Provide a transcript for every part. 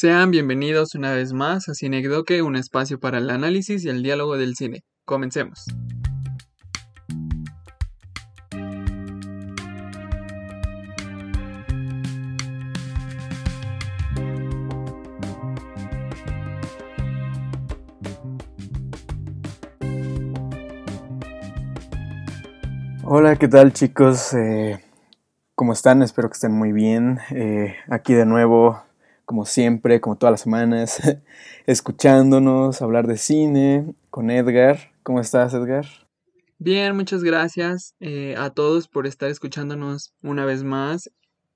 Sean bienvenidos una vez más a Cinecdoque, un espacio para el análisis y el diálogo del cine. Comencemos. Hola, ¿qué tal chicos? Eh, ¿Cómo están? Espero que estén muy bien. Eh, aquí de nuevo, como siempre, como todas las semanas, escuchándonos, hablar de cine con Edgar. ¿Cómo estás, Edgar? Bien, muchas gracias eh, a todos por estar escuchándonos una vez más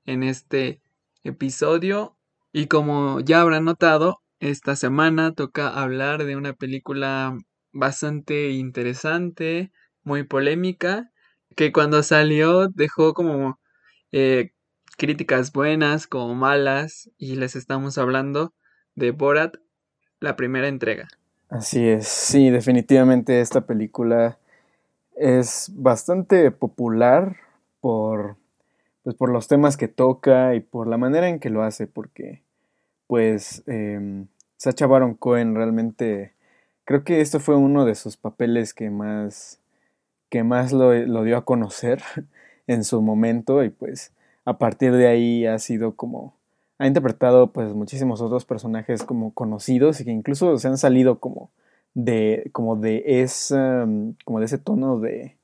en este episodio. Y como ya habrán notado, esta semana toca hablar de una película bastante interesante, muy polémica que cuando salió dejó como eh, críticas buenas como malas y les estamos hablando de Borat, la primera entrega. Así es, sí, definitivamente esta película es bastante popular por, pues, por los temas que toca y por la manera en que lo hace, porque pues eh, Sacha Baron Cohen realmente creo que esto fue uno de sus papeles que más que más lo, dio a conocer en su momento y pues a partir de ahí ha sido como ha interpretado pues muchísimos otros personajes como conocidos y que incluso se han salido como de como de esa como de ese tono de,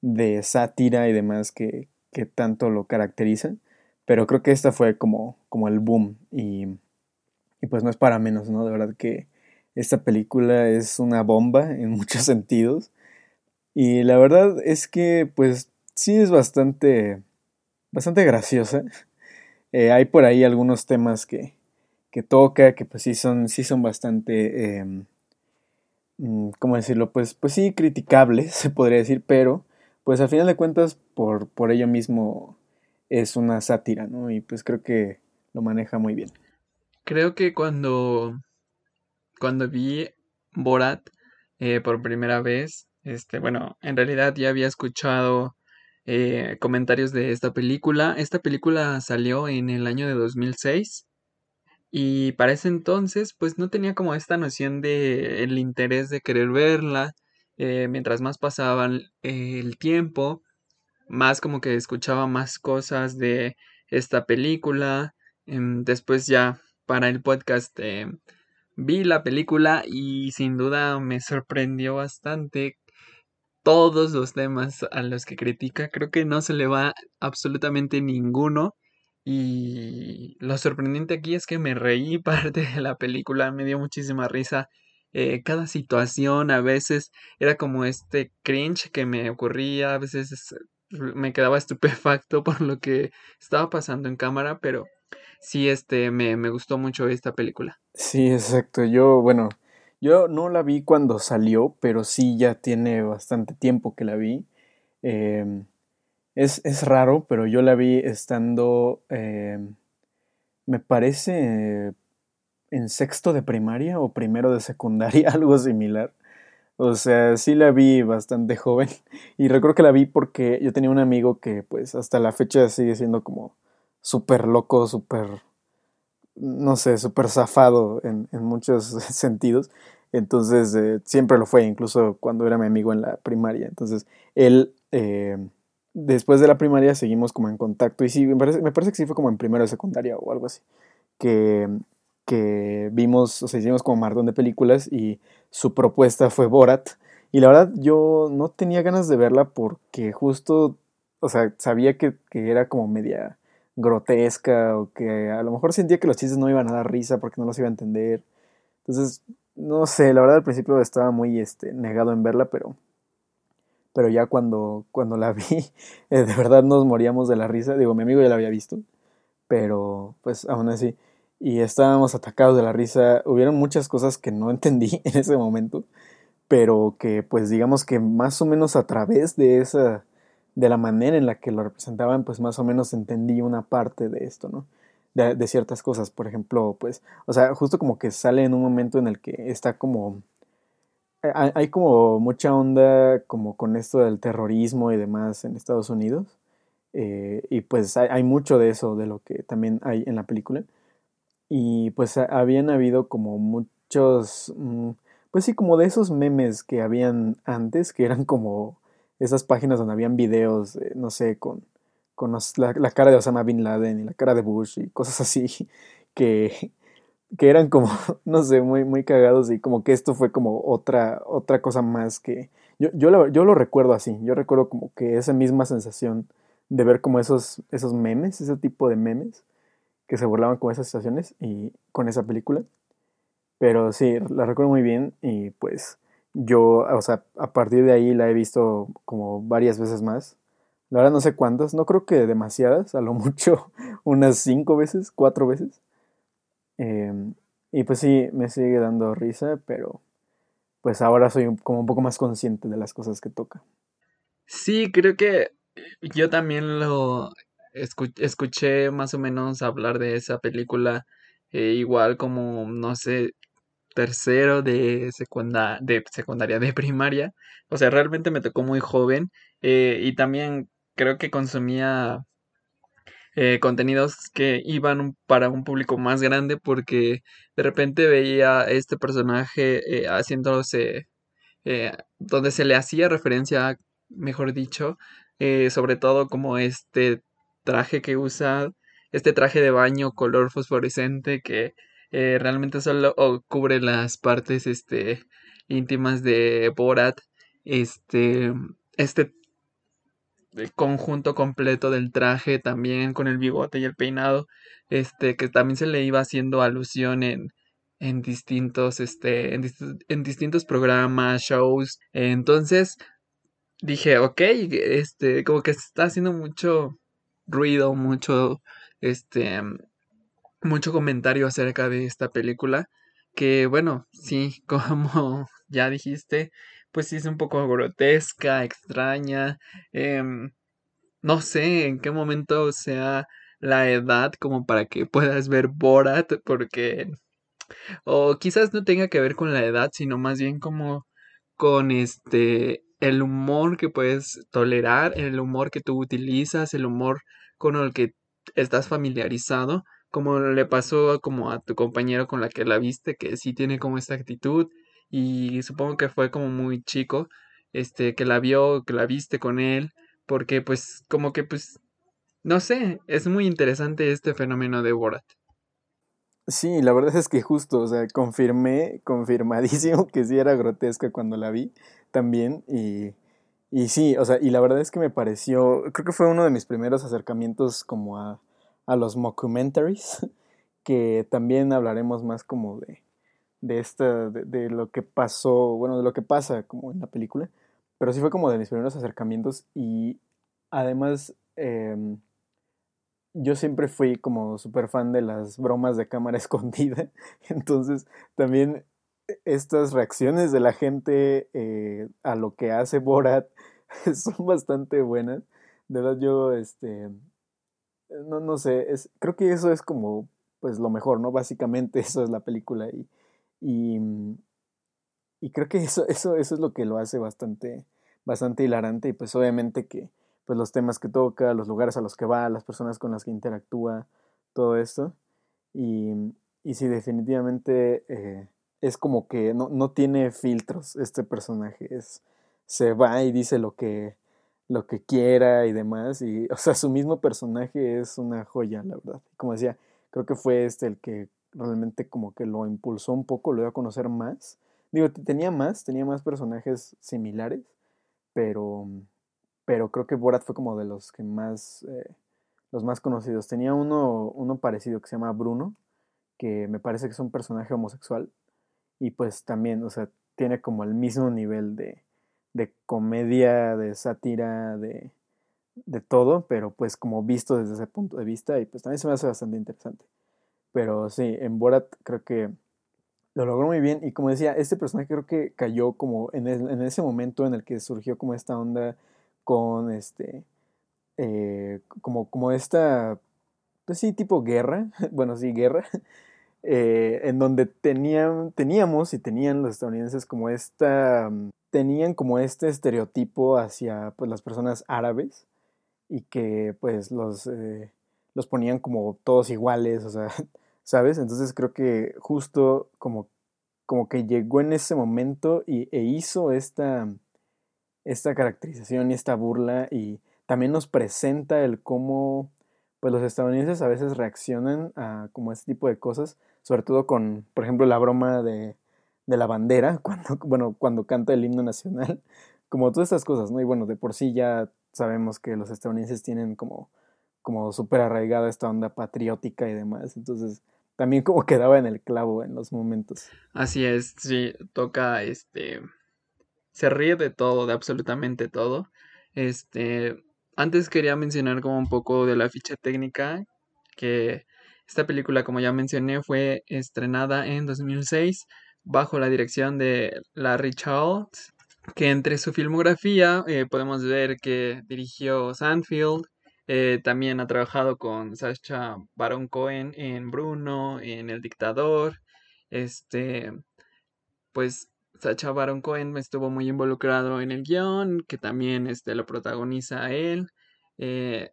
de sátira y demás que, que tanto lo caracterizan. Pero creo que esta fue como como el boom y, y pues no es para menos no de verdad que esta película es una bomba en muchos sentidos. Y la verdad es que, pues, sí es bastante, bastante graciosa. Eh, hay por ahí algunos temas que, que toca, que pues sí son, sí son bastante, em, mm, ¿cómo decirlo? Pues, pues sí, criticables, se podría decir, pero pues al final de cuentas, por, por ello mismo es una sátira, ¿no? Y pues creo que lo maneja muy bien. Creo que cuando, cuando vi Borat eh, por primera vez, este, bueno, en realidad ya había escuchado eh, comentarios de esta película. Esta película salió en el año de 2006 y para ese entonces pues no tenía como esta noción de el interés de querer verla. Eh, mientras más pasaba el tiempo, más como que escuchaba más cosas de esta película. Em, después ya para el podcast eh, vi la película y sin duda me sorprendió bastante todos los temas a los que critica. Creo que no se le va absolutamente ninguno. Y lo sorprendente aquí es que me reí parte de la película, me dio muchísima risa. Eh, cada situación a veces era como este cringe que me ocurría, a veces me quedaba estupefacto por lo que estaba pasando en cámara, pero sí, este, me, me gustó mucho esta película. Sí, exacto. Yo, bueno, yo no la vi cuando salió, pero sí ya tiene bastante tiempo que la vi. Em, es, raro, pero yo la vi estando, em, me parece, en sexto de primaria o primero de secundaria, algo similar. O sea, sí la vi bastante joven. Y recuerdo que la vi porque yo tenía un amigo que pues hasta la fecha sigue siendo como súper loco, súper no sé, súper zafado en, muchos sentidos. Entonces, eh, siempre lo fue, incluso cuando era mi amigo en la primaria. Entonces, él, eh, después de la primaria, seguimos como en contacto. Y sí, me parece, me parece que sí fue como en primero de secundaria o algo así. Que, que vimos, o sea, hicimos como maratón de películas y su propuesta fue Borat. Y la verdad, yo no tenía ganas de verla porque justo, o sea, sabía que, que era como media grotesca o que a lo mejor sentía que los chistes no iban a dar risa porque no los iba a entender. Entonces, no sé, la verdad al principio estaba muy este, negado en verla, pero, pero ya cuando, cuando la vi, eh, de verdad nos moríamos de la risa. Digo, mi amigo ya la había visto, pero pues aún así. Y estábamos atacados de la risa. Hubieron muchas cosas que no entendí en ese momento, pero que pues digamos que más o menos a través de esa de la manera en la que lo representaban, pues más o menos entendí una parte de esto, ¿no? De, ciertas cosas, por ejemplo, pues, o sea, justo como que sale en un momento en el que está como, hay, como mucha onda como con esto del terrorismo y demás en Estados Unidos, eh, y pues hay, mucho de eso, de lo que también hay en la película, y pues habían habido como muchos, mm, pues sí, como de esos memes que habían antes, que eran como esas páginas donde habían videos, no sé, con, con la, la, cara de Osama Bin Laden y la cara de Bush y cosas así, que, que eran como, no sé, muy, muy cagados y como que esto fue como otra, otra cosa más que... Yo, yo, lo, yo lo recuerdo así, yo recuerdo como que esa misma sensación de ver como esos, esos memes, ese tipo de memes que se burlaban con esas situaciones y con esa película. Pero sí, la recuerdo muy bien y pues yo, o sea, a partir de ahí la he visto como varias veces más. La verdad no sé cuántas, no creo que demasiadas, a lo mucho unas cinco veces, cuatro veces. Em, y pues sí, me sigue dando risa, pero pues ahora soy como un poco más consciente de las cosas que toca. Sí, creo que yo también lo escuché más o menos hablar de esa película eh, igual como, no sé, tercero de, de secundaria, de primaria. O sea, realmente me tocó muy joven eh, y también creo que consumía eh, contenidos que iban para un público más grande porque de repente veía este personaje haciéndose, donde se le hacía referencia, mejor dicho, eh, sobre todo como este traje que usa, este traje de baño color fosforescente que eh, realmente solo cubre las partes este, íntimas de Borat, este, este conjunto completo del traje también con el bigote y el peinado, este, que también se le iba haciendo alusión en, en distintos, este, en, en distintos programas, shows. Entonces, dije, ok, este, como que está haciendo mucho ruido, mucho, este, mucho comentario acerca de esta película, que bueno, sí, como ya dijiste, pues sí es un poco grotesca, extraña, em, no sé en qué momento sea la edad como para que puedas ver Borat, porque, o quizás no tenga que ver con la edad, sino más bien como con este el humor que puedes tolerar, el humor que tú utilizas, el humor con el que estás familiarizado, como le pasó como a tu compañero con la que la viste, que sí tiene como esta actitud y supongo que fue como muy chico, este, que la vio, que la viste con él, porque pues como que pues, no sé, es muy interesante este fenómeno de Borat. Sí, la verdad es que justo, o sea, confirmé, confirmadísimo que sí era grotesca cuando la vi también y, y sí, o sea, y la verdad es que me pareció, creo que fue uno de mis primeros acercamientos como a, a los mockumentaries, que también hablaremos más como de, de esta, de, lo que pasó, bueno, de lo que pasa como en la película, pero sí fue como de mis primeros acercamientos y además em, yo siempre fui como súper fan de las bromas de cámara escondida, entonces también estas reacciones de la gente eh, a lo que hace Borat son bastante buenas. De verdad yo, este, no, no sé, es, creo que eso es como, pues lo mejor, ¿no? Básicamente eso es la película y, y, y creo que eso, eso, eso es lo que lo hace bastante, bastante hilarante y pues obviamente que, pues los temas que toca, los lugares a los que va, las personas con las que interactúa, todo esto. Y, y sí, definitivamente eh, es como que no, no, tiene filtros este personaje. Es, se va y dice lo que, lo que quiera y demás. Y, o sea, su mismo personaje es una joya, la verdad. Como decía, creo que fue este el que realmente como que lo impulsó un poco, lo dio a conocer más. Digo, tenía más, tenía más personajes similares, pero pero creo que Borat fue como de los que más, eh, los más conocidos. Tenía uno, uno parecido que se llama Bruno, que me parece que es un personaje homosexual, y pues también, o sea, tiene como el mismo nivel de, de comedia, de sátira, de, de todo, pero pues como visto desde ese punto de vista, y pues también se me hace bastante interesante. Pero sí, en Borat creo que lo logró muy bien, y como decía, este personaje creo que cayó como en, ese momento en el que surgió como esta onda con este, eh, como, como esta, pues sí, tipo guerra, bueno, sí, guerra, eh, en donde tenían, teníamos y tenían los estadounidenses como esta, tenían como este estereotipo hacia pues, las personas árabes y que pues los, eh, los ponían como todos iguales, o sea, ¿sabes? Entonces creo que justo como, como que llegó en ese momento y, e hizo esta, esta caracterización y esta burla y también nos presenta el cómo pues los estadounidenses a veces reaccionan a como este tipo de cosas, sobre todo con, por ejemplo, la broma de, de la bandera, cuando, bueno, cuando canta el himno nacional, como todas estas cosas, ¿no? Y bueno, de por sí ya sabemos que los estadounidenses tienen como, como súper arraigada esta onda patriótica y demás, entonces también como quedaba en el clavo en los momentos. Así es, sí, toca, este, se ríe de todo, de absolutamente todo, este, antes quería mencionar como un poco de la ficha técnica, que esta película, como ya mencioné, fue estrenada en 2006 bajo la dirección de Larry Charles, que entre su filmografía eh, podemos ver que dirigió Sandfield, eh, también ha trabajado con Sacha Baron Cohen en Bruno, en El Dictador, este, pues Sacha Baron Cohen estuvo muy involucrado en el guion, que también este, lo protagoniza él. Eh,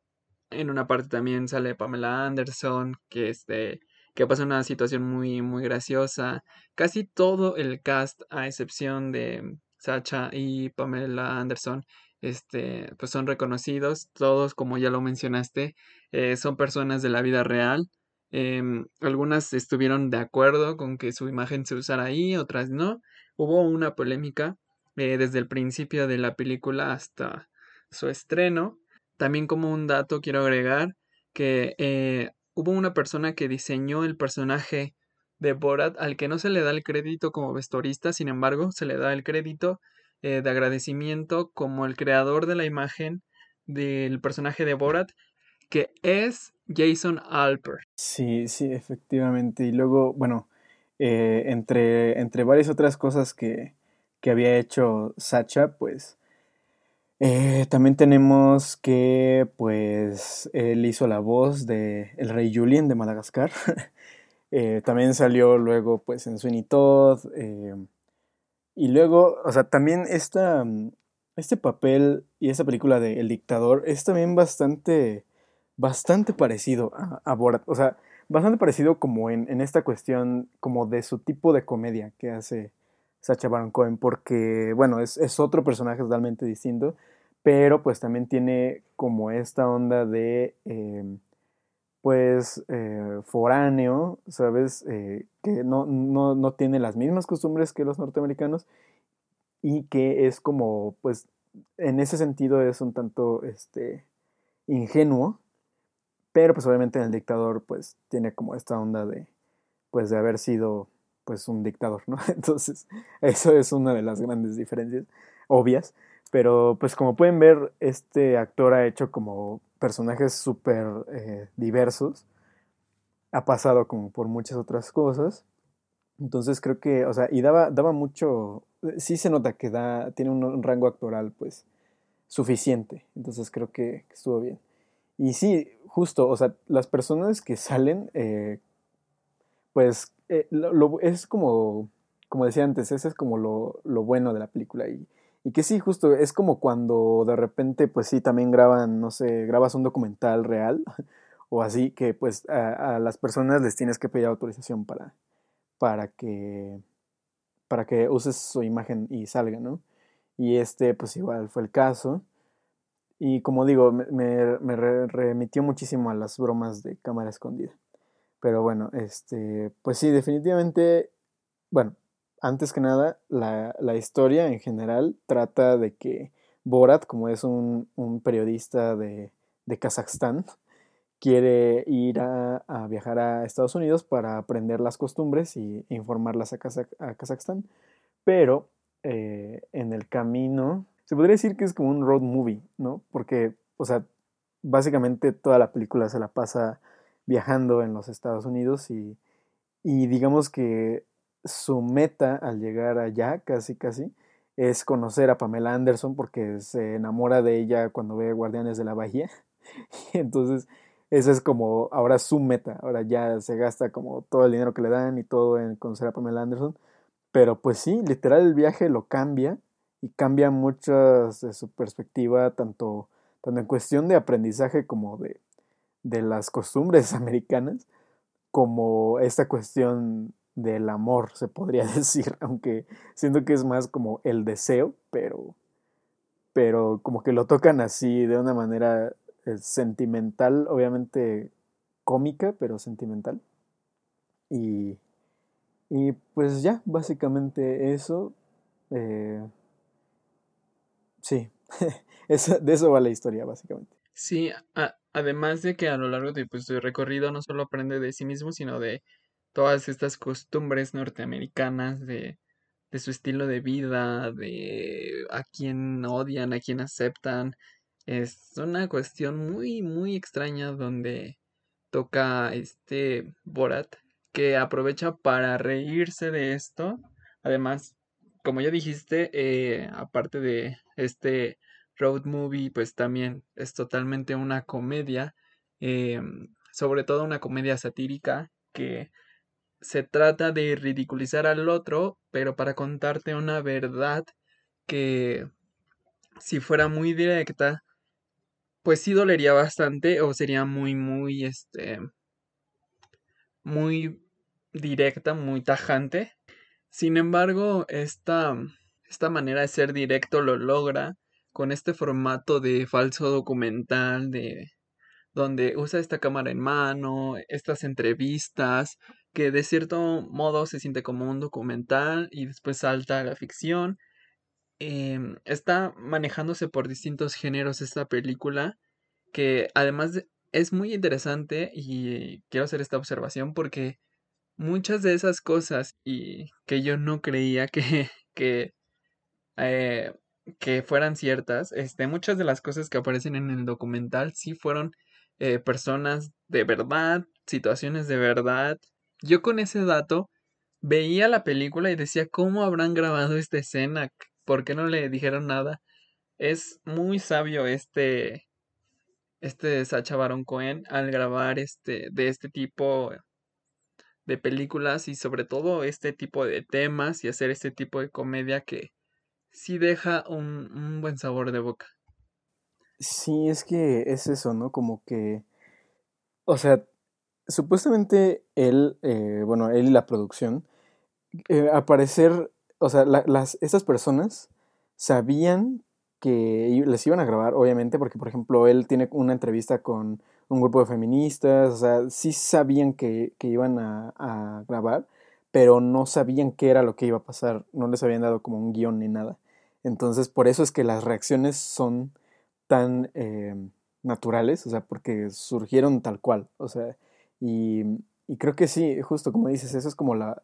en una parte también sale Pamela Anderson, que, este, que pasa una situación muy, muy graciosa. Casi todo el cast, a excepción de Sacha y Pamela Anderson, este, pues son reconocidos. Todos, como ya lo mencionaste, eh, son personas de la vida real. Em, algunas estuvieron de acuerdo con que su imagen se usara ahí, otras no. Hubo una polémica eh, desde el principio de la película hasta su estreno. También como un dato quiero agregar que eh, hubo una persona que diseñó el personaje de Borat al que no se le da el crédito como vestuarista, sin embargo se le da el crédito eh, de agradecimiento como el creador de la imagen del personaje de Borat, que es Jason Alper. Sí, sí, efectivamente. Y luego, bueno, eh, entre, entre varias otras cosas que, había hecho Sacha, pues eh, también tenemos que pues él hizo la voz de el rey Julien de Madagascar. También salió luego pues en Sweeney Todd. Y luego, o sea, también esta, este papel y esta película de El Dictador es también bastante, bastante parecido a, a Borat. O sea, bastante parecido como en, esta cuestión, como de su tipo de comedia que hace Sacha Baron Cohen, porque, bueno, es, otro personaje totalmente distinto, pero pues también tiene como esta onda de, em, pues, eh, foráneo, ¿sabes? Eh, que no, no, no tiene las mismas costumbres que los norteamericanos y que es como, pues, en ese sentido es un tanto, este, ingenuo, pero pues obviamente en el dictador pues tiene como esta onda de pues de haber sido pues un dictador, ¿no? Entonces eso es una de las grandes diferencias obvias. Pero pues como pueden ver, este actor ha hecho como personajes súper eh, diversos. Ha pasado como por muchas otras cosas. Entonces creo que, o sea, y daba, daba mucho, sí se nota que da, tiene un, rango actoral pues suficiente. Entonces creo que estuvo bien. Y sí, justo, o sea, las personas que salen, eh, pues eh, lo, es como, como decía antes, ese es como lo, lo bueno de la película. Y, y, que sí, justo, es como cuando de repente, pues sí, también graban, no sé, grabas un documental real o así, que pues a, las personas les tienes que pedir autorización para, para que para que uses su imagen y salga, ¿no? Y este, pues igual fue el caso. Y como digo, me, remitió muchísimo a las bromas de cámara escondida. Pero bueno, este, pues sí, definitivamente, bueno, antes que nada, la, historia en general trata de que Borat, como es un, periodista de, Kazajstán, quiere ir a, viajar a Estados Unidos para aprender las costumbres y informarlas a, a Kazajstán. Pero eh, en el camino se podría decir que es como un road movie, ¿no? Porque, o sea, básicamente toda la película se la pasa viajando en los Estados Unidos y, y digamos que su meta al llegar allá, casi casi, es conocer a Pamela Anderson porque se enamora de ella cuando ve Guardianes de la Bahía. Y entonces, esa es como ahora su meta. Ahora ya se gasta como todo el dinero que le dan y todo en conocer a Pamela Anderson. Pero pues sí, literal el viaje lo cambia y cambia mucho de su perspectiva, tanto, tanto en cuestión de aprendizaje como de, de las costumbres americanas. como esta cuestión del amor, se podría decir, aunque siento que es más como el deseo, pero, pero como que lo tocan así de una manera eh, sentimental, obviamente cómica, pero sentimental. Y, y pues ya, básicamente eso. Eh, sí, de eso va la historia, básicamente. Sí, además de que a lo largo de pues, su recorrido no solo aprende de sí mismo, sino de todas estas costumbres norteamericanas, de, de su estilo de vida, de a quién odian, a quién aceptan. Es una cuestión muy, muy extraña donde toca este Borat, que aprovecha para reírse de esto. Además, como ya dijiste, eh, aparte de este road movie, pues también es totalmente una comedia, em, sobre todo una comedia satírica que se trata de ridiculizar al otro, pero para contarte una verdad que si fuera muy directa, pues sí dolería bastante o sería muy, muy, este, muy directa, muy tajante. Sin embargo, esta, esta manera de ser directo lo logra con este formato de falso documental, de donde usa esta cámara en mano, estas entrevistas, que de cierto modo se siente como un documental y después salta a la ficción. Em, está manejándose por distintos géneros esta película, que además es muy interesante y quiero hacer esta observación porque muchas de esas cosas y que yo no creía que, que, eh, que fueran ciertas, este, muchas de las cosas que aparecen en el documental sí fueron eh, personas de verdad, situaciones de verdad. Yo con ese dato veía la película y decía, ¿cómo habrán grabado esta escena? ¿Por qué no le dijeron nada? Es muy sabio este, este Sacha Baron Cohen al grabar este, de este tipo de películas y sobre todo este tipo de temas y hacer este tipo de comedia que sí deja un, un buen sabor de boca. Sí, es que es eso, ¿no? Como que, o sea, supuestamente él, eh, bueno, él y la producción, eh, aparecer, o sea, las, estas personas sabían que les iban a grabar, obviamente, porque, por ejemplo, él tiene una entrevista con un grupo de feministas, o sea, sí sabían que, que iban a, a, grabar, pero no sabían qué era lo que iba a pasar, no les habían dado como un guion ni nada. Entonces, por eso es que las reacciones son tan eh, naturales, o sea, porque surgieron tal cual, o sea, y, creo que sí, justo como dices, eso es como la,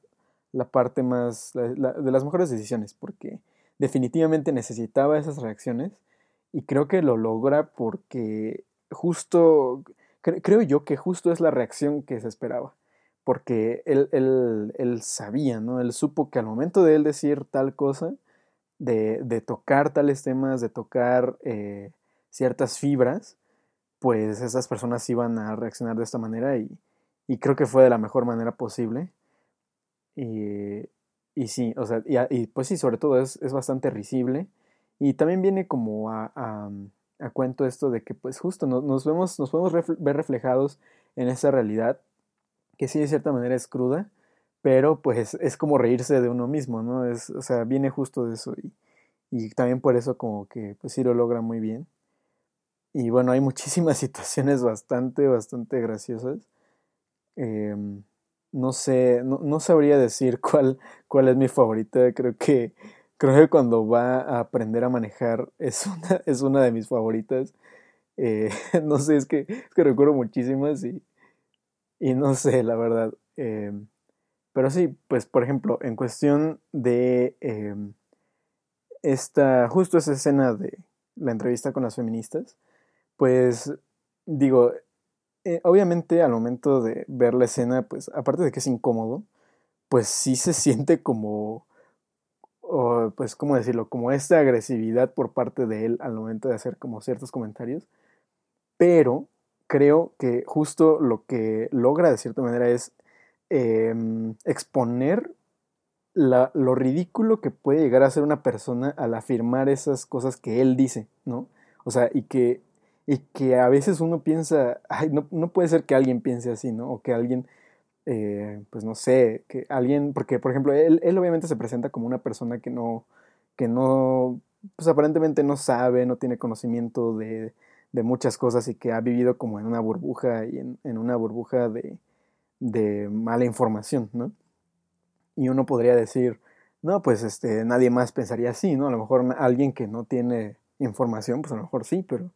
la parte más, la, de las mejores decisiones, porque definitivamente necesitaba esas reacciones y creo que lo logra porque justo, cre creo yo que justo es la reacción que se esperaba, porque él, él, él sabía, ¿no? Él supo que al momento de él decir tal cosa, de, de tocar tales temas, de tocar... Eh, ciertas fibras, pues esas personas iban a reaccionar de esta manera y, y creo que fue de la mejor manera posible. Y, y sí, o sea, y, pues sí, sobre todo es, es, bastante risible. Y también viene como a, a, cuento esto de que pues justo nos, nos, vemos, nos podemos ver reflejados en esa realidad, que sí de cierta manera es cruda, pero pues es como reírse de uno mismo, ¿no? Es, o sea, viene justo de eso y, y también por eso como que pues sí lo logra muy bien. Y bueno, hay muchísimas situaciones bastante, bastante graciosas. Eh, no sé, no, no, sabría decir cuál, cuál es mi favorita. Creo que, creo que cuando va a aprender a manejar es una, es una de mis favoritas. Eh, no sé, es que, es que recuerdo muchísimas y, y no sé, la verdad. Eh, pero sí, pues por ejemplo, en cuestión de eh, esta, justo esa escena de la entrevista con las feministas, pues digo, eh, obviamente al momento de ver la escena, pues aparte de que es incómodo, pues sí se siente como, o, pues, ¿cómo decirlo? Como esta agresividad por parte de él al momento de hacer como ciertos comentarios. Pero creo que justo lo que logra de cierta manera es eh, exponer la, lo ridículo que puede llegar a ser una persona al afirmar esas cosas que él dice, ¿no? O sea, y que y que a veces uno piensa, ay, no, no puede ser que alguien piense así, ¿no? O que alguien eh, pues no sé, que alguien, porque por ejemplo, él, él obviamente se presenta como una persona que no, que no, pues aparentemente no sabe, no tiene conocimiento de, de muchas cosas y que ha vivido como en una burbuja y en, en una burbuja de, de mala información, ¿no? Y uno podría decir, no, pues este, nadie más pensaría así, ¿no? A lo mejor alguien que no tiene información, pues a lo mejor sí, pero,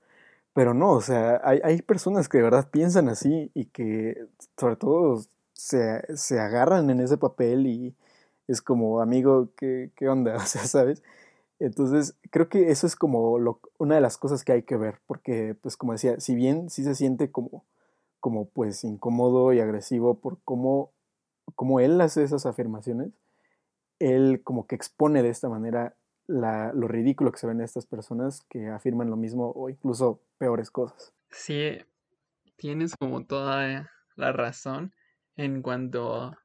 pero no, o sea, hay, hay personas que de verdad piensan así y que sobre todo se, se agarran en ese papel y es como, amigo, ¿qué, qué onda? O sea, ¿sabes? Entonces, creo que eso es como lo, una de las cosas que hay que ver, porque, pues, como decía, si bien sí se siente como, como pues, incómodo y agresivo por cómo, cómo él hace esas afirmaciones, él como que expone de esta manera la, lo ridículo que se ven estas personas que afirman lo mismo o incluso peores cosas. Sí, tienes como toda la razón en cuanto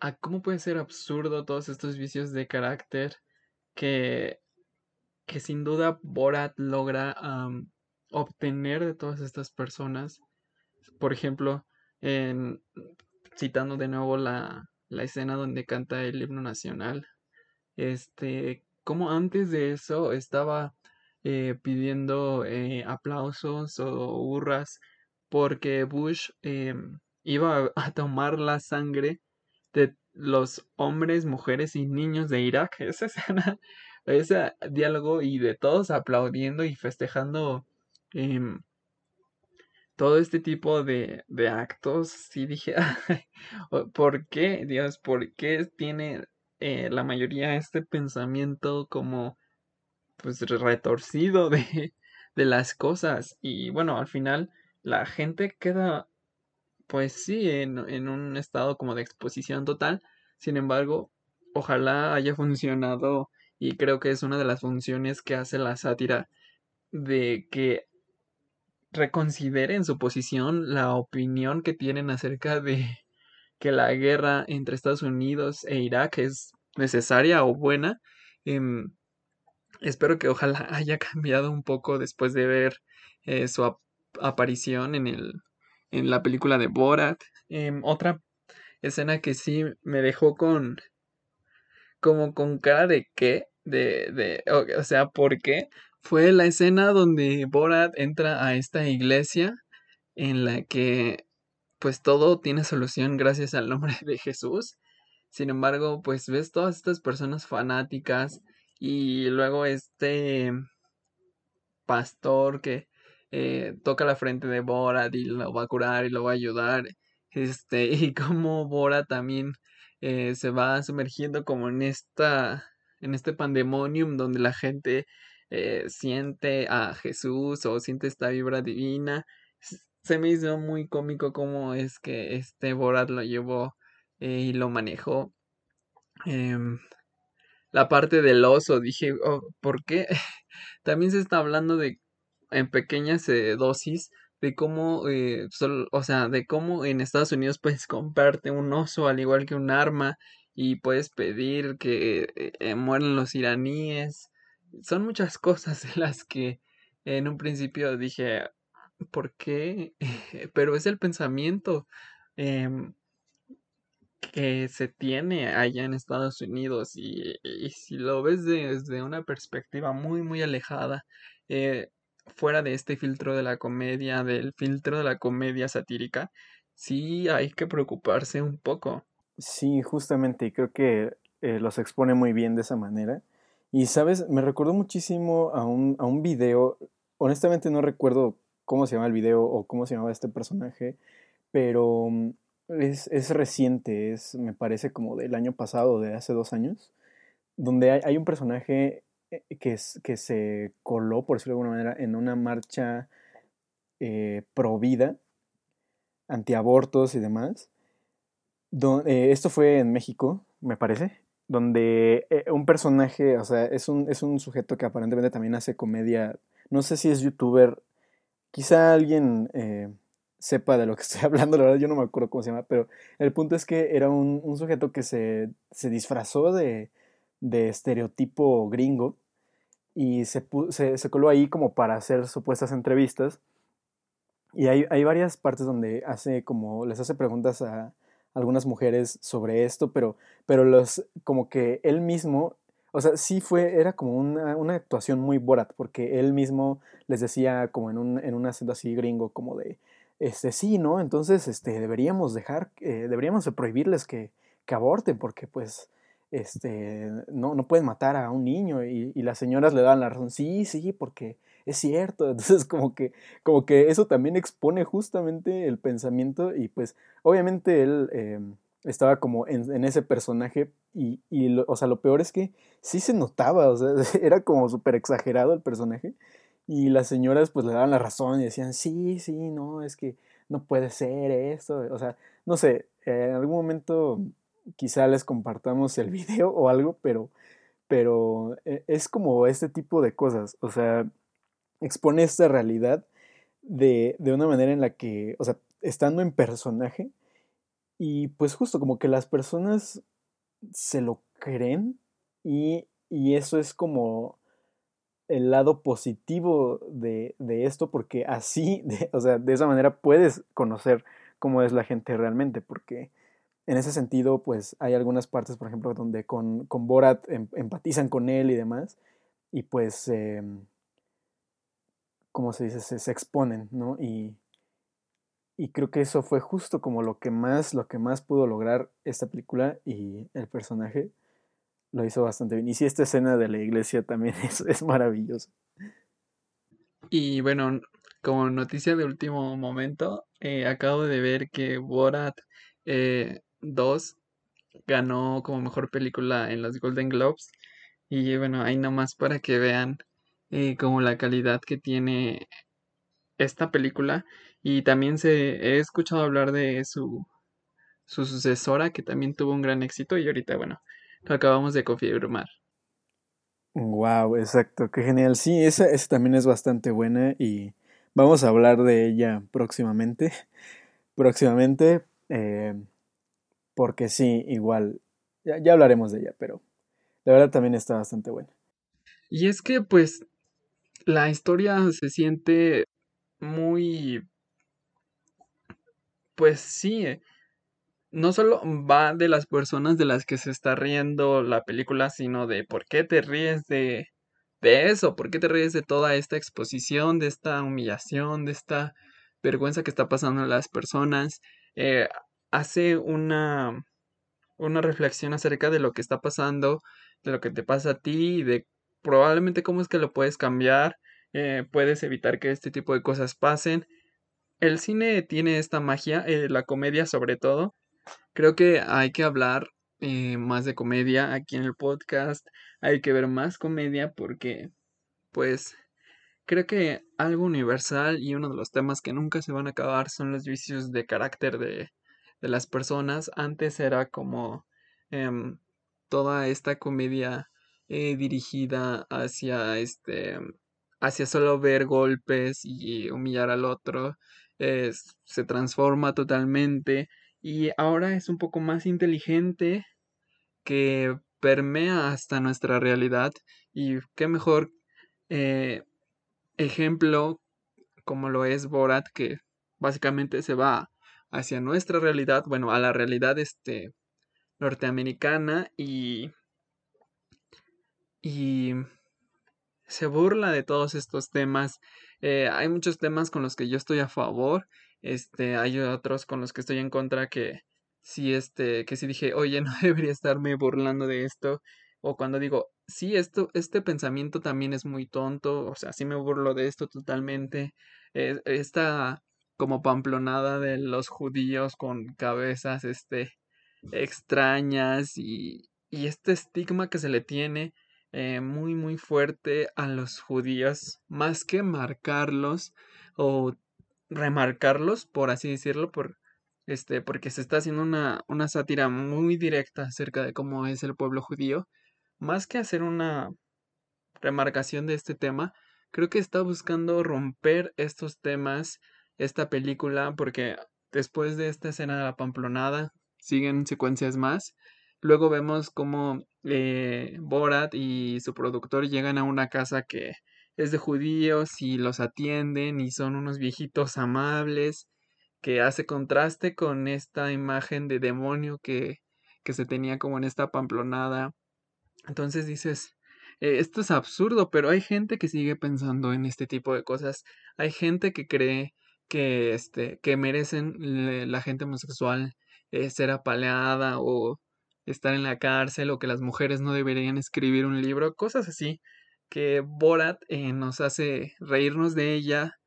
a cómo puede ser absurdo todos estos vicios de carácter que, que sin duda Borat logra obtener de todas estas personas. Por ejemplo, en, citando de nuevo la, la escena donde canta el himno nacional. Este, como antes de eso estaba eh, pidiendo eh, aplausos o hurras porque Bush eh, iba a tomar la sangre de los hombres, mujeres y niños de Irak. Esa escena, ese diálogo y de todos aplaudiendo y festejando em, todo este tipo de, de actos, sí dije, ¿por qué, Dios? ¿Por qué tiene eh, la mayoría este pensamiento como pues retorcido de, de las cosas? Y bueno, al final la gente queda pues sí en, en un estado como de exposición total. Sin embargo, ojalá haya funcionado y creo que es una de las funciones que hace la sátira de que reconsideren su posición, la opinión que tienen acerca de que la guerra entre Estados Unidos e Irak es necesaria o buena. Em, espero que ojalá haya cambiado un poco después de ver eh, su aparición en el en la película de Borat. Em, otra escena que sí me dejó con como con cara de qué, de, de, o sea, ¿por qué? fue la escena donde Borat entra a esta iglesia en la que pues todo tiene solución gracias al nombre de Jesús. Sin embargo, pues ves todas estas personas fanáticas y luego este pastor que eh, toca la frente de Borat y lo va a curar y lo va a ayudar. Este, y como Borat también eh, se va sumergiendo como en esta, en este pandemonium donde la gente eh, siente a Jesús o siente esta vibra divina. Se me hizo muy cómico cómo es que este Borat lo llevó eh, y lo manejó. Em, la parte del oso, dije, oh, ¿por qué? También se está hablando de en pequeñas eh, dosis de cómo, o sea, de cómo en Estados Unidos puedes comprarte un oso al igual que un arma y puedes pedir que mueran los iraníes son muchas cosas en las que en un principio dije, ¿por qué? Pero es el pensamiento em, que se tiene allá en Estados Unidos y, si lo ves desde una perspectiva muy, muy alejada, eh, fuera de este filtro de la comedia, del filtro de la comedia satírica, sí hay que preocuparse un poco. Sí, justamente, y creo que eh, los expone muy bien de esa manera. Y, ¿sabes? Me recordó muchísimo a un, a un video. Honestamente no recuerdo cómo se llama el video o cómo se llamaba este personaje, pero mm, es, es reciente, es, me parece como del año pasado, de hace dos años, donde hay, un personaje eh, que, es, que se coló, por decirlo de alguna manera, en una marcha eh, pro vida, antiabortos y demás. Eh, esto fue en México, me parece donde eh, un personaje, o sea, es un, es un sujeto que aparentemente también hace comedia, no sé si es youtuber, quizá alguien eh, sepa de lo que estoy hablando, la verdad yo no me acuerdo cómo se llama, pero el punto es que era un, sujeto que se, se disfrazó de, de, estereotipo gringo y se, se, se, coló ahí como para hacer supuestas entrevistas. Y hay, hay varias partes donde hace como, les hace preguntas a, algunas mujeres sobre esto, pero, pero los, como que él mismo, o sea, sí fue, era como una, una actuación muy Borat, porque él mismo les decía como en un, en un acento así gringo, como de, este, sí, ¿no? Entonces, este, deberíamos dejar, eh, deberíamos prohibirles que, que aborten, porque pues, este, no, no pueden matar a un niño, y, y las señoras le dan la razón, sí, sí, porque es cierto. Entonces, como que, como que eso también expone justamente el pensamiento y pues obviamente él eh, estaba como en, en, ese personaje y, y lo, o sea, lo peor es que sí se notaba, o sea, era como súper exagerado el personaje y las señoras pues le daban la razón y decían, sí, sí, no, es que no puede ser esto, o sea, no sé, en algún momento quizá les compartamos el video o algo, pero, pero eh, es como este tipo de cosas, o sea, expone esta realidad de, de, una manera en la que, o sea, estando en personaje, y pues justo como que las personas se lo creen y, y eso es como el lado positivo de, de esto, porque así, de, o sea, de esa manera puedes conocer cómo es la gente realmente, porque en ese sentido, pues hay algunas partes, por ejemplo, donde con, con Borat em, empatizan con él y demás, y pues... Eh, como se dice, se, se exponen, ¿no? Y, y, creo que eso fue justo como lo que más, lo que más pudo lograr esta película y el personaje lo hizo bastante bien. Y sí, esta escena de la iglesia también es, es maravillosa. Y bueno, como noticia de último momento, eh, acabo de ver que Borat eh, 2 ganó como mejor película en los Golden Globes. Y bueno, ahí nomás para que vean eh, como la calidad que tiene esta película y también se he escuchado hablar de su su sucesora que también tuvo un gran éxito y ahorita bueno lo acabamos de confirmar. Wow exacto qué genial. Sí esa, esa también es bastante buena y vamos a hablar de ella próximamente próximamente eh, porque sí igual ya, ya hablaremos de ella pero la verdad también está bastante buena. Y es que pues la historia se siente muy... Pues sí, eh, no solo va de las personas de las que se está riendo la película, sino de por qué te ríes de, de eso, por qué te ríes de toda esta exposición, de esta humillación, de esta vergüenza que está pasando a las personas. Eh, hace una, una reflexión acerca de lo que está pasando, de lo que te pasa a ti y de probablemente cómo es que lo puedes cambiar, eh, puedes evitar que este tipo de cosas pasen. El cine tiene esta magia, eh, la comedia sobre todo. Creo que hay que hablar eh, más de comedia aquí en el podcast, hay que ver más comedia porque, pues, creo que algo universal y uno de los temas que nunca se van a acabar son los vicios de carácter de, de las personas. Antes era como em, toda esta comedia eh, dirigida hacia este hacia solo ver golpes y humillar al otro eh, se transforma totalmente y ahora es un poco más inteligente que permea hasta nuestra realidad y qué mejor eh, ejemplo como lo es Borat que básicamente se va hacia nuestra realidad bueno a la realidad este norteamericana y y se burla de todos estos temas. Eh, hay muchos temas con los que yo estoy a favor. Este, hay otros con los que estoy en contra que sí, este, que sí dije, oye, no debería estarme burlando de esto. O cuando digo, sí, esto, este pensamiento también es muy tonto. O sea, sí me burlo de esto totalmente. Eh, esta como pamplonada de los judíos con cabezas, este, extrañas y, y este estigma que se le tiene eh, muy muy fuerte a los judíos, más que marcarlos o remarcarlos, por así decirlo, por, este, porque se está haciendo una, una sátira muy directa acerca de cómo es el pueblo judío, más que hacer una remarcación de este tema, creo que está buscando romper estos temas, esta película, porque después de esta escena de la pamplonada, siguen secuencias más, Luego vemos cómo eh, Borat y su productor llegan a una casa que es de judíos y los atienden y son unos viejitos amables que hace contraste con esta imagen de demonio que, que se tenía como en esta pamplonada. Entonces dices, eh, esto es absurdo, pero hay gente que sigue pensando en este tipo de cosas. Hay gente que cree que, este, que merecen la gente homosexual eh, ser apaleada o estar en la cárcel o que las mujeres no deberían escribir un libro, cosas así que Borat eh, nos hace reírnos de ella,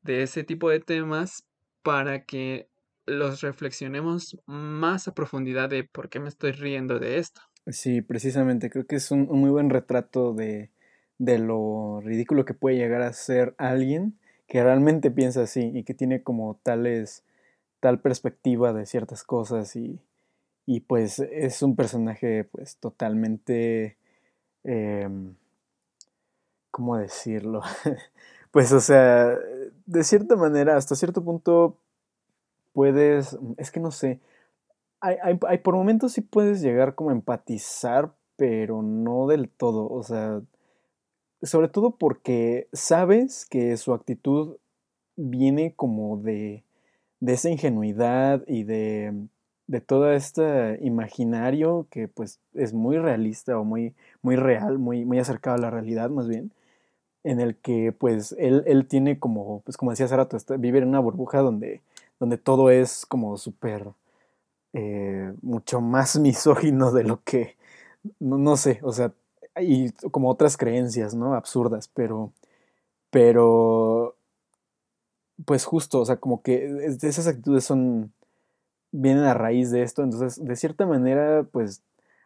de ese tipo de temas, para que los reflexionemos más a profundidad de por qué me estoy riendo de esto. Sí, precisamente, creo que es un, muy buen retrato de, de, lo ridículo que puede llegar a ser alguien que realmente piensa así y que tiene como tales, tal perspectiva de ciertas cosas y, y pues es un personaje pues totalmente, eh, ¿cómo decirlo? pues o sea, de cierta manera, hasta cierto punto puedes, es que no sé, hay, por momentos sí puedes llegar como a empatizar, pero no del todo, o sea, sobre todo porque sabes que su actitud viene como de, de esa ingenuidad y de, de todo este imaginario que pues es muy realista o muy, muy real, muy, muy acercado a la realidad más bien, en el que pues él, él tiene como, pues como decía hace rato, vivir en una burbuja donde donde todo es como súper, eh, mucho más misógino de lo que, no, sé, o sea, y como otras creencias, ¿no? Absurdas, pero, pero, pues justo, o sea, como que esas actitudes son, vienen a raíz de esto, entonces, de cierta manera, pues,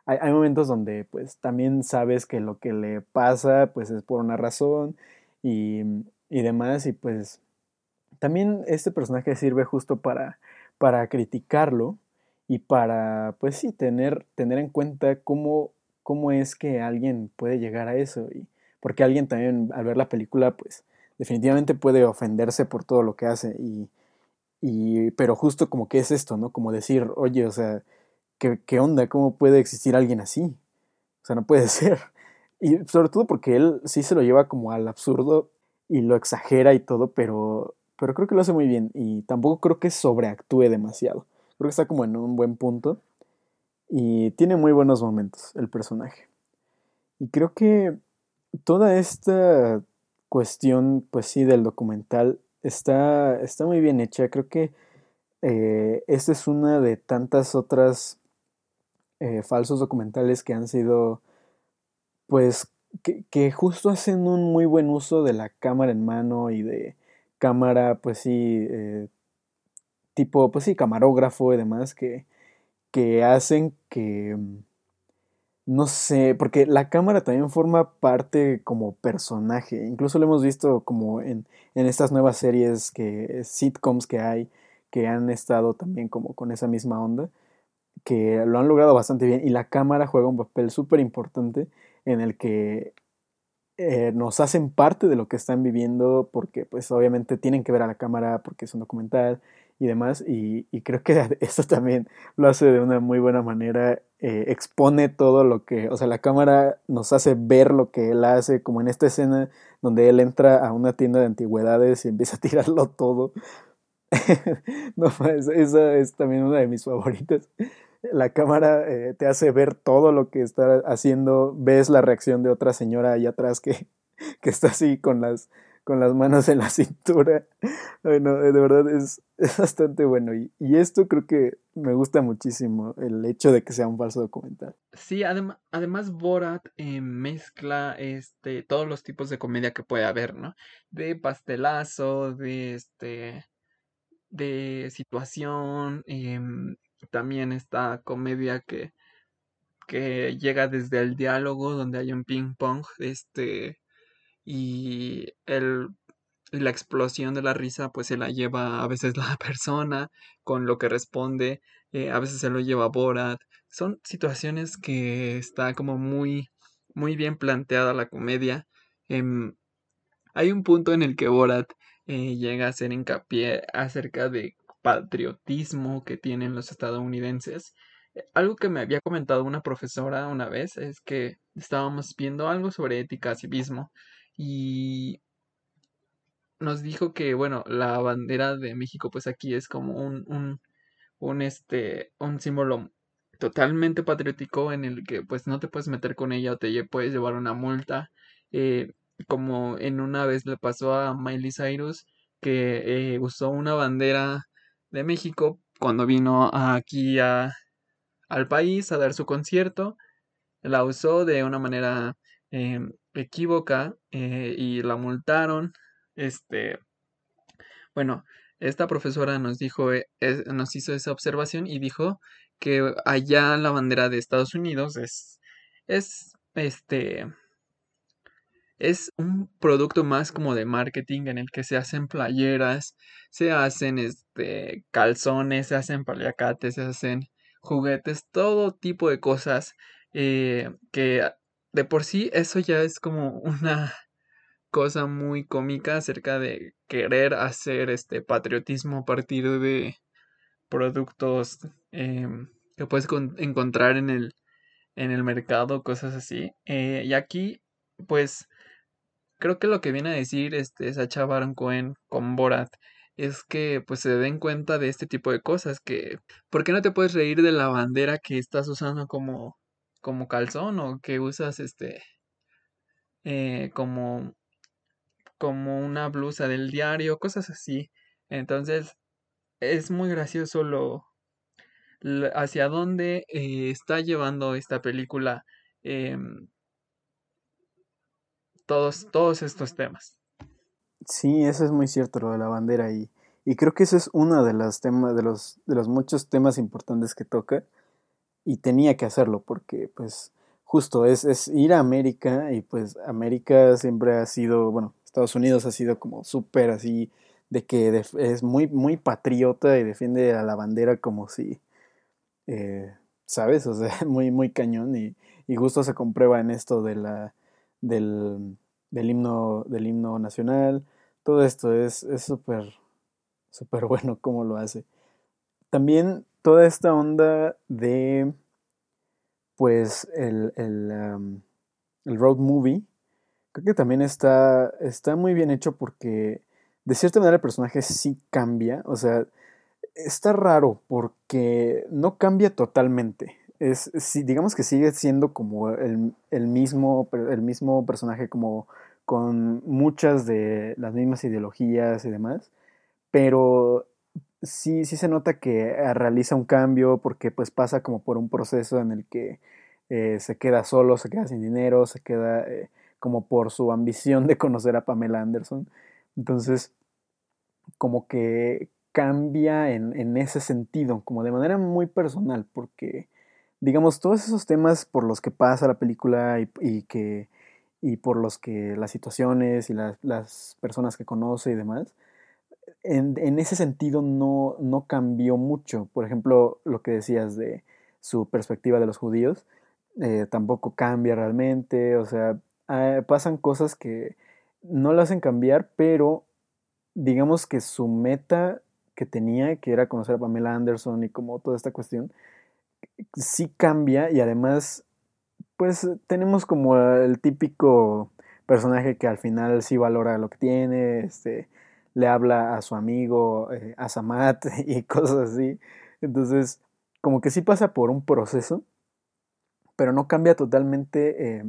hay, momentos donde, pues, también sabes que lo que le pasa, pues, es por una razón y, y demás, y pues, también este personaje sirve justo para, para criticarlo y para, pues sí, tener, tener en cuenta cómo, cómo es que alguien puede llegar a eso. Y porque alguien también al ver la película, pues definitivamente puede ofenderse por todo lo que hace. Y, y pero justo como que es esto, ¿no? Como decir, oye, o sea, ¿qué, ¿qué onda? ¿Cómo puede existir alguien así? O sea, no puede ser. Y sobre todo porque él sí se lo lleva como al absurdo y lo exagera y todo, pero pero creo que lo hace muy bien y tampoco creo que sobreactúe demasiado. Creo que está como en un buen punto y tiene muy buenos momentos el personaje. Y creo que toda esta cuestión, pues sí, del documental está, está muy bien hecha. Creo que eh, esta es una de tantas otras eh, falsos documentales que han sido, pues, que, que, justo hacen un muy buen uso de la cámara en mano y de cámara, pues sí, eh, tipo, pues sí, camarógrafo y demás, que, que hacen que, mm, no sé, porque la cámara también forma parte como personaje, incluso lo hemos visto como en, en estas nuevas series, que sitcoms que hay, que han estado también como con esa misma onda, que lo han logrado bastante bien. Y la cámara juega un papel súper importante en el que eh, nos hacen parte de lo que están viviendo porque pues obviamente tienen que ver a la cámara porque es un documental y demás y, creo que esto también lo hace de una muy buena manera eh, expone todo lo que o sea la cámara nos hace ver lo que él hace como en esta escena donde él entra a una tienda de antigüedades y empieza a tirarlo todo. No esa es también una de mis favoritas. La cámara eh, te hace ver todo lo que está haciendo, ves la reacción de otra señora ahí atrás que, que está así con las, con las manos en la cintura. Bueno, de verdad es, es bastante bueno. Y, y, esto creo que me gusta muchísimo, el hecho de que sea un falso documental. Sí, adem además Borat eh, mezcla este, todos los tipos de comedia que puede haber, ¿no? De pastelazo, de este de situación, eh, también esta comedia que, que llega desde el diálogo, donde hay un ping pong, este, y el, la explosión de la risa, pues se la lleva a veces la persona con lo que responde, eh, a veces se lo lleva Borat. Son situaciones que está como muy, muy bien planteada la comedia. Em, hay un punto en el que Borat eh, llega a hacer hincapié acerca de patriotismo que tienen los estadounidenses. Eh, algo que me había comentado una profesora una vez es que estábamos viendo algo sobre ética, civismo y nos dijo que, bueno, la bandera de México, pues aquí es como un, un, un, este, un símbolo totalmente patriótico en el que pues no te puedes meter con ella o te puedes llevar una multa. Eh, como en una vez le pasó a Miley Cyrus que eh, usó una bandera de México cuando vino aquí a, al país a dar su concierto. La usó de una manera eh, equívoca y la multaron. Este, bueno, esta profesora nos dijo, nos hizo esa observación y dijo que allá la bandera de Estados Unidos es, es, este, es un producto más como de marketing en el que se hacen playeras, se hacen, este, calzones, se hacen paliacates, se hacen juguetes, todo tipo de cosas eh, que de por sí eso ya es como una cosa muy cómica acerca de querer hacer este patriotismo a partir de productos em, que puedes encontrar en el, en el mercado, cosas así. Eh, y aquí, pues, creo que lo que viene a decir este Sacha Baron Cohen con Borat es que pues se den cuenta de este tipo de cosas, que ¿por qué no te puedes reír de la bandera que estás usando como, como calzón o que usas este eh, como como una blusa del diario, cosas así. Entonces, es muy gracioso lo, hacia dónde eh, está llevando esta película em, todos, todos estos temas. Sí, eso es muy cierto, lo de la bandera y, y creo que eso es uno de los temas, de los, de los muchos temas importantes que toca y tenía que hacerlo porque pues justo es, es ir a América y pues América siempre ha sido, bueno, Estados Unidos ha sido como súper así, de que es muy, muy patriota y defiende a la bandera como si, eh, ¿sabes? O sea, muy, muy cañón y, y, justo se comprueba en esto de la, del, del, himno, del himno nacional. Todo esto es súper, súper bueno cómo lo hace. También toda esta onda de, pues, el, el, el road movie Creo que también está, está muy bien hecho porque de cierta manera el personaje sí cambia. O sea, está raro porque no cambia totalmente. Es, digamos que sigue siendo como el, mismo, el mismo personaje, como con muchas de las mismas ideologías y demás. Pero sí, sí se nota que realiza un cambio porque pues pasa como por un proceso en el que eh, se queda solo, se queda sin dinero, se queda... Eh, como por su ambición de conocer a Pamela Anderson. Entonces, como que cambia en, ese sentido, como de manera muy personal, porque, digamos, todos esos temas por los que pasa la película y, que y por los que las situaciones y las personas que conoce y demás, en, ese sentido no, no cambió mucho. Por ejemplo, lo que decías de su perspectiva de los judíos, eh, tampoco cambia realmente, o sea, Ah, pasan cosas que no lo hacen cambiar, pero digamos que su meta que tenía, que era conocer a Pamela Anderson y como toda esta cuestión, sí cambia y además, pues tenemos como el típico personaje que al final sí valora lo que tiene, este, le habla a su amigo, eh, a Samat y cosas así. Entonces, como que sí pasa por un proceso, pero no cambia totalmente eh,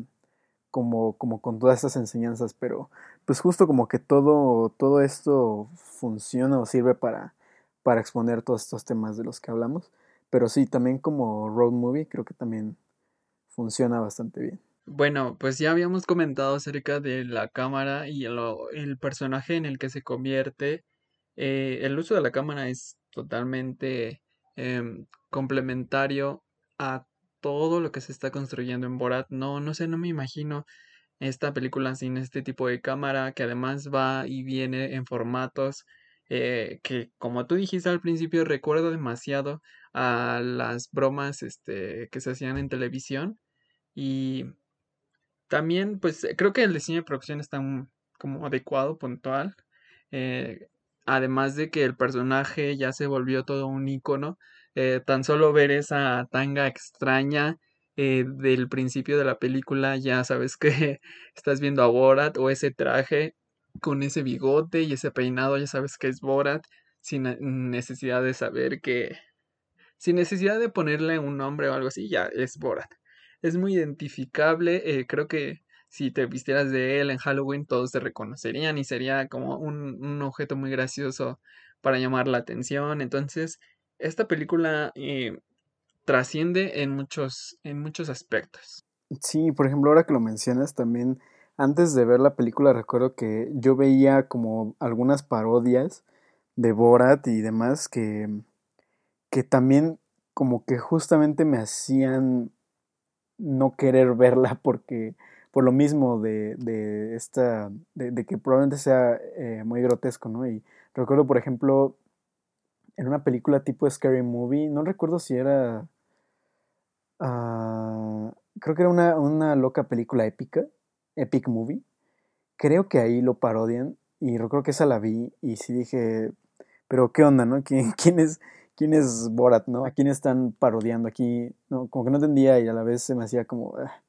como, como con todas estas enseñanzas, pero pues justo como que todo, todo esto funciona o sirve para, para exponer todos estos temas de los que hablamos. Pero sí, también como road movie creo que también funciona bastante bien. Bueno, pues ya habíamos comentado acerca de la cámara y el, el personaje en el que se convierte. Eh, el uso de la cámara es totalmente em, complementario a todo lo que se está construyendo en Borat. No, no sé, no me imagino esta película sin este tipo de cámara que además va y viene en formatos eh, que como tú dijiste al principio recuerdo demasiado a las bromas este, que se hacían en televisión y también pues creo que el diseño de producción está como adecuado, puntual. Eh, además de que el personaje ya se volvió todo un icono eh, tan solo ver esa tanga extraña eh, del principio de la película, ya sabes que estás viendo a Borat o ese traje con ese bigote y ese peinado, ya sabes que es Borat, sin necesidad de saber que, sin necesidad de ponerle un nombre o algo así, ya es Borat. Es muy identificable, eh, creo que si te vistieras de él en Halloween todos te reconocerían y sería como un, un objeto muy gracioso para llamar la atención. Entonces, esta película eh, trasciende en muchos, en muchos aspectos. Sí, por ejemplo, ahora que lo mencionas, también antes de ver la película recuerdo que yo veía como algunas parodias de Borat y demás que, que también como que justamente me hacían no querer verla porque por lo mismo de, de esta de, que probablemente sea eh, muy grotesco no y recuerdo por ejemplo en una película tipo Scary Movie no recuerdo si era uh, creo que era una, una loca película épica epic movie. Creo que ahí lo parodian y recuerdo que esa la vi y sí dije pero qué onda no quién es quién es Borat, ¿no? ¿A quién están parodiando aquí? No, como que no entendía y a la vez se me hacía como, ah,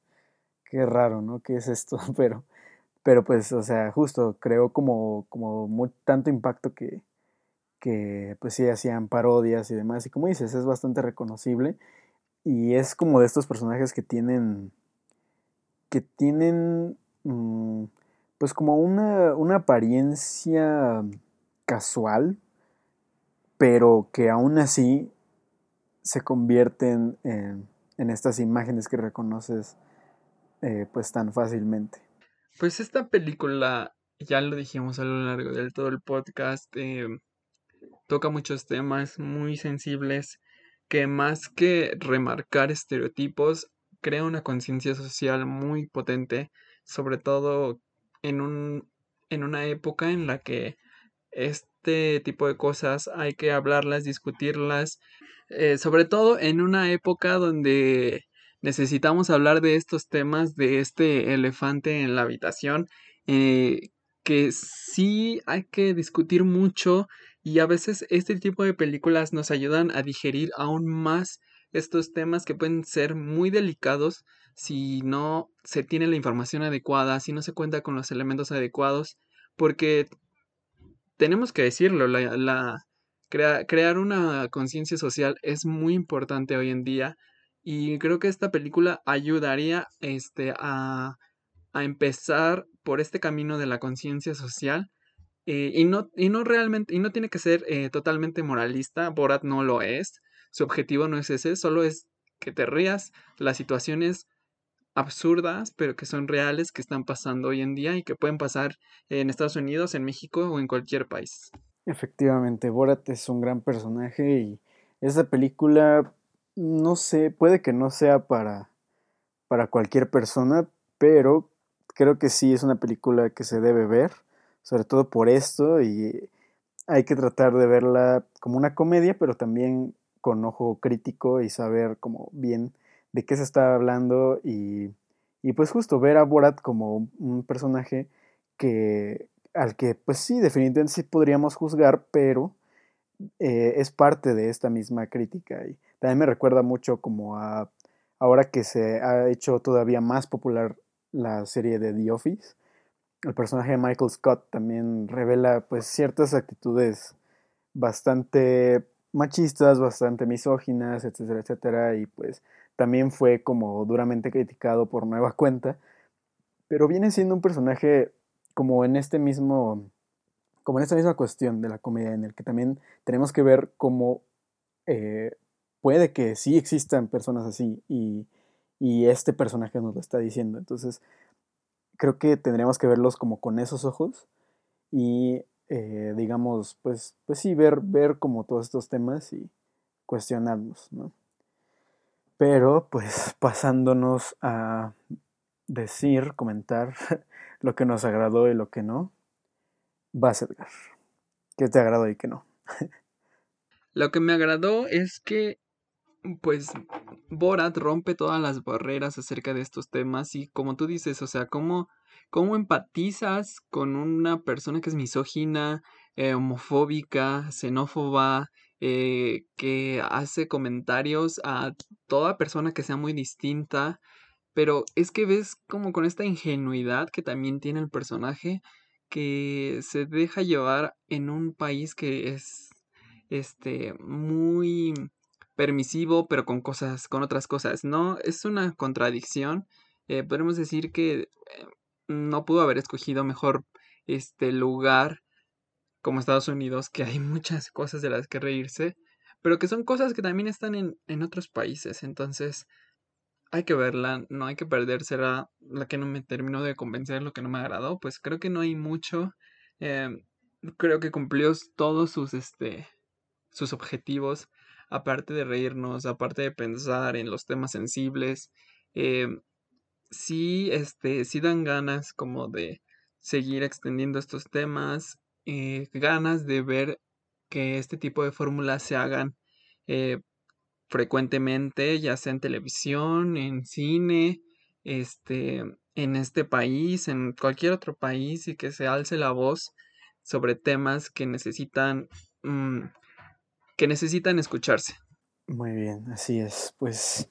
qué raro, ¿no? ¿Qué es esto? Pero, pero pues, o sea, justo creó como, como tanto impacto que, que pues sí hacían parodias y demás. Y como dices, es bastante reconocible. Y es como de estos personajes que tienen, que tienen, mm, pues como una, una apariencia casual, pero que aún así se convierten en, estas imágenes que reconoces eh, pues tan fácilmente. Pues esta película, ya lo dijimos a lo largo del todo el podcast, eh, toca muchos temas muy sensibles que más que remarcar estereotipos, crea una conciencia social muy potente, sobre todo en, un, en una época en la que este tipo de cosas hay que hablarlas, discutirlas, eh, sobre todo en una época donde necesitamos hablar de estos temas, de este elefante en la habitación, eh, que sí hay que discutir mucho y a veces este tipo de películas nos ayudan a digerir aún más estos temas que pueden ser muy delicados si no se tiene la información adecuada, si no se cuenta con los elementos adecuados, porque tenemos que decirlo, la, crear una conciencia social es muy importante hoy en día y creo que esta película ayudaría este, a, a empezar por este camino de la conciencia social eh, y, no, y no realmente, y no tiene que ser eh, totalmente moralista, Borat no lo es, su objetivo no es ese, solo es que te rías, las situaciones absurdas, pero que son reales, que están pasando hoy en día y que pueden pasar en Estados Unidos, en México o en cualquier país. Efectivamente, Borat es un gran personaje y esa película, no sé, puede que no sea para, para cualquier persona, pero creo que sí es una película que se debe ver, sobre todo por esto y hay que tratar de verla como una comedia, pero también con ojo crítico y saber como bien de qué se está hablando y, y pues justo ver a Borat como un personaje que al que pues sí, definitivamente sí podríamos juzgar, pero eh, es parte de esta misma crítica y también me recuerda mucho como a ahora que se ha hecho todavía más popular la serie de The Office, el personaje de Michael Scott también revela pues ciertas actitudes bastante machistas, bastante misóginas, etcétera, etcétera, y pues también fue como duramente criticado por nueva cuenta, pero viene siendo un personaje como en este mismo, como en esta misma cuestión de la comedia, en el que también tenemos que ver cómo eh, puede que sí existan personas así y, y este personaje nos lo está diciendo, entonces creo que tendríamos que verlos como con esos ojos y eh, digamos, pues, pues sí, ver, ver como todos estos temas y cuestionarlos, ¿no? Pero pues pasándonos a decir, comentar lo que nos agradó y lo que no, vas Edgar. ¿Qué te agradó y qué no? lo que me agradó es que pues Borat rompe todas las barreras acerca de estos temas y como tú dices, o sea, cómo, cómo empatizas con una persona que es misógina, eh, homofóbica, xenófoba, eh, que hace comentarios a toda persona que sea muy distinta, pero es que ves como con esta ingenuidad que también tiene el personaje, que se deja llevar en un país que es este muy permisivo, pero con cosas, con otras cosas, ¿no? Es una contradicción. Eh, podemos decir que eh, no pudo haber escogido mejor este lugar como Estados Unidos, que hay muchas cosas de las que reírse, pero que son cosas que también están en, en otros países. Entonces, hay que verla, no hay que perdérsela. La que no me terminó de convencer, lo que no me agradó, pues creo que no hay mucho. Em, creo que cumplió todos sus, este, sus objetivos, aparte de reírnos, aparte de pensar en los temas sensibles. Em, sí, este, sí dan ganas como de seguir extendiendo estos temas, eh, ganas de ver que este tipo de fórmulas se hagan eh, frecuentemente, ya sea en televisión, en cine, este, en este país, en cualquier otro país, y que se alce la voz sobre temas que necesitan, mm, que necesitan escucharse. Muy bien, así es. Pues,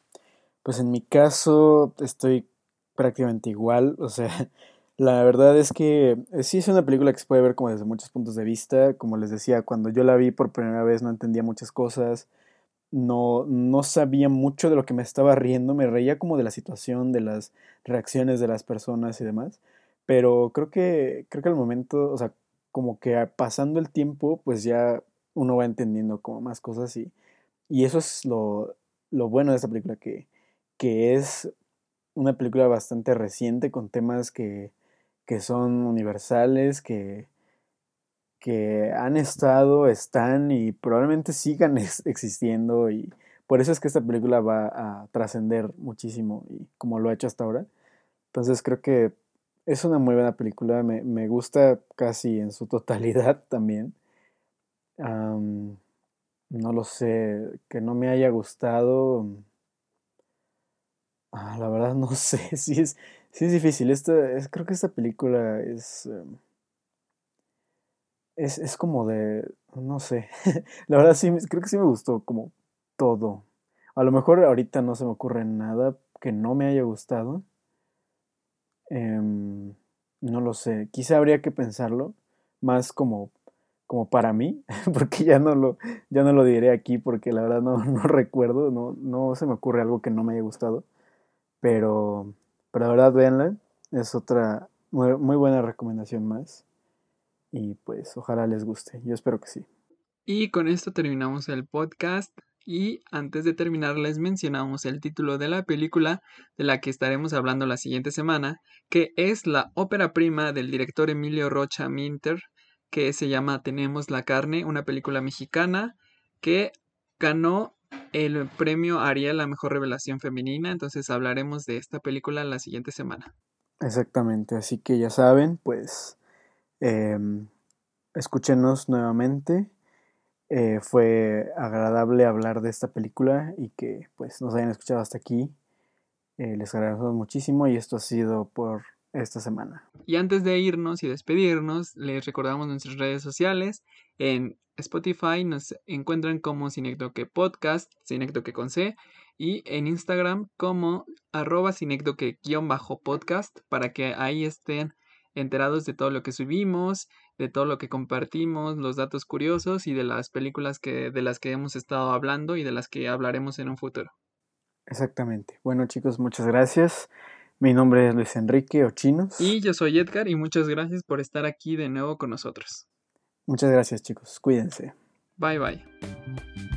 pues en mi caso estoy prácticamente igual. O sea, la verdad es que eh, sí es una película que se puede ver como desde muchos puntos de vista. Como les decía, cuando yo la vi por primera vez no entendía muchas cosas. No, no sabía mucho de lo que me estaba riendo, me reía como de la situación, de las reacciones de las personas y demás, pero creo que, creo que al momento, o sea, como que pasando el tiempo, pues ya uno va entendiendo como más cosas y, y eso es lo, lo bueno de esta película, que, que es una película bastante reciente con temas que, que son universales, que, que han estado, están y probablemente sigan existiendo y por eso es que esta película va a trascender muchísimo y como lo ha hecho hasta ahora. Entonces creo que es una muy buena película, me, gusta casi en su totalidad también. no lo sé, que no me haya gustado. Ah, la verdad no sé, sí es, sí es difícil. Esta, es, creo que esta película es... Em, es, es como de, no sé, la verdad sí, creo que sí me gustó como todo. A lo mejor ahorita no se me ocurre nada que no me haya gustado. Em, no lo sé, quizá habría que pensarlo más como, como para mí, porque ya no, lo, ya no lo diré aquí porque la verdad no, no recuerdo, no, no se me ocurre algo que no me haya gustado. Pero, pero la verdad, véanla, es otra muy, muy buena recomendación más. Y pues ojalá les guste. Yo espero que sí. Y con esto terminamos el podcast. Y antes de terminar les mencionamos el título de la película de la que estaremos hablando la siguiente semana, que es la ópera prima del director Emilio Rocha Minter, que se llama Tenemos la carne, una película mexicana que ganó el premio Ariel la mejor revelación femenina, entonces hablaremos de esta película la siguiente semana. Exactamente, así que ya saben, pues Em, escúchenos nuevamente. Eh, fue agradable hablar de esta película y que pues nos hayan escuchado hasta aquí. Eh, les agradecemos muchísimo y esto ha sido por esta semana. Y antes de irnos y despedirnos, les recordamos nuestras redes sociales. En Spotify nos encuentran como Cinecdoque Podcast, Cinecdoque con C, y en Instagram como arroba Cinecdoque-podcast para que ahí estén enterados de todo lo que subimos, de todo lo que compartimos, los datos curiosos y de las películas que, de las que hemos estado hablando y de las que hablaremos en un futuro. Exactamente. Bueno chicos, muchas gracias. Mi nombre es Luis Enrique Ochinos. Y yo soy Edgar y muchas gracias por estar aquí de nuevo con nosotros. Muchas gracias chicos, cuídense. Bye bye.